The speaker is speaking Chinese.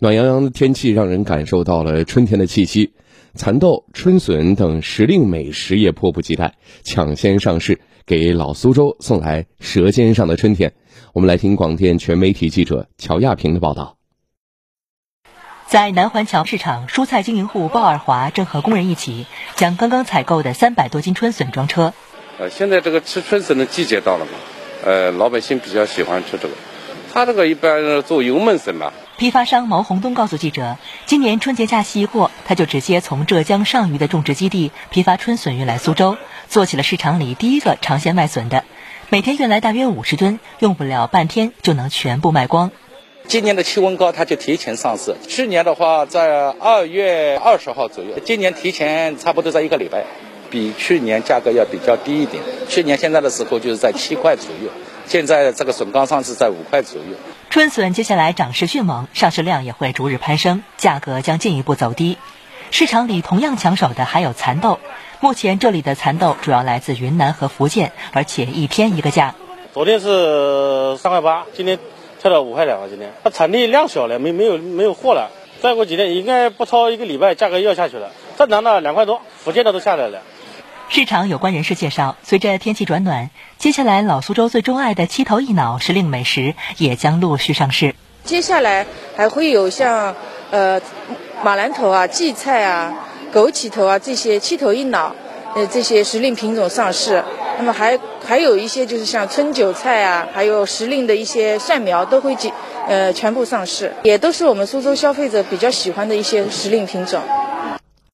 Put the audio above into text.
暖洋洋的天气让人感受到了春天的气息，蚕豆、春笋等时令美食也迫不及待抢先上市，给老苏州送来舌尖上的春天。我们来听广电全媒体记者乔亚平的报道。在南环桥市场，蔬菜经营户鲍二华正和工人一起将刚刚采购的三百多斤春笋装车。呃，现在这个吃春笋的季节到了嘛，呃，老百姓比较喜欢吃这个。他这个一般做油焖笋吧。批发商毛洪东告诉记者，今年春节假期一过，他就直接从浙江上虞的种植基地批发春笋运来苏州，做起了市场里第一个尝鲜卖笋的。每天运来大约五十吨，用不了半天就能全部卖光。今年的气温高，它就提前上市。去年的话，在二月二十号左右，今年提前差不多在一个礼拜，比去年价格要比较低一点。去年现在的时候就是在七块左右。现在这个笋刚上市在五块左右。春笋接下来涨势迅猛，上市量也会逐日攀升，价格将进一步走低。市场里同样抢手的还有蚕豆，目前这里的蚕豆主要来自云南和福建，而且一天一个价。昨天是三块八，今天跳到五块两了。今天它产地量小了，没没有没有货了。再过几天应该不超一个礼拜，价格又要下去了。正常的两块多，福建的都下来了。市场有关人士介绍，随着天气转暖，接下来老苏州最钟爱的七头一脑时令美食也将陆续上市。接下来还会有像呃马兰头啊、荠菜啊、枸杞头啊这些七头一脑呃这些时令品种上市。那么还还有一些就是像春韭菜啊，还有时令的一些蒜苗都会进呃全部上市，也都是我们苏州消费者比较喜欢的一些时令品种。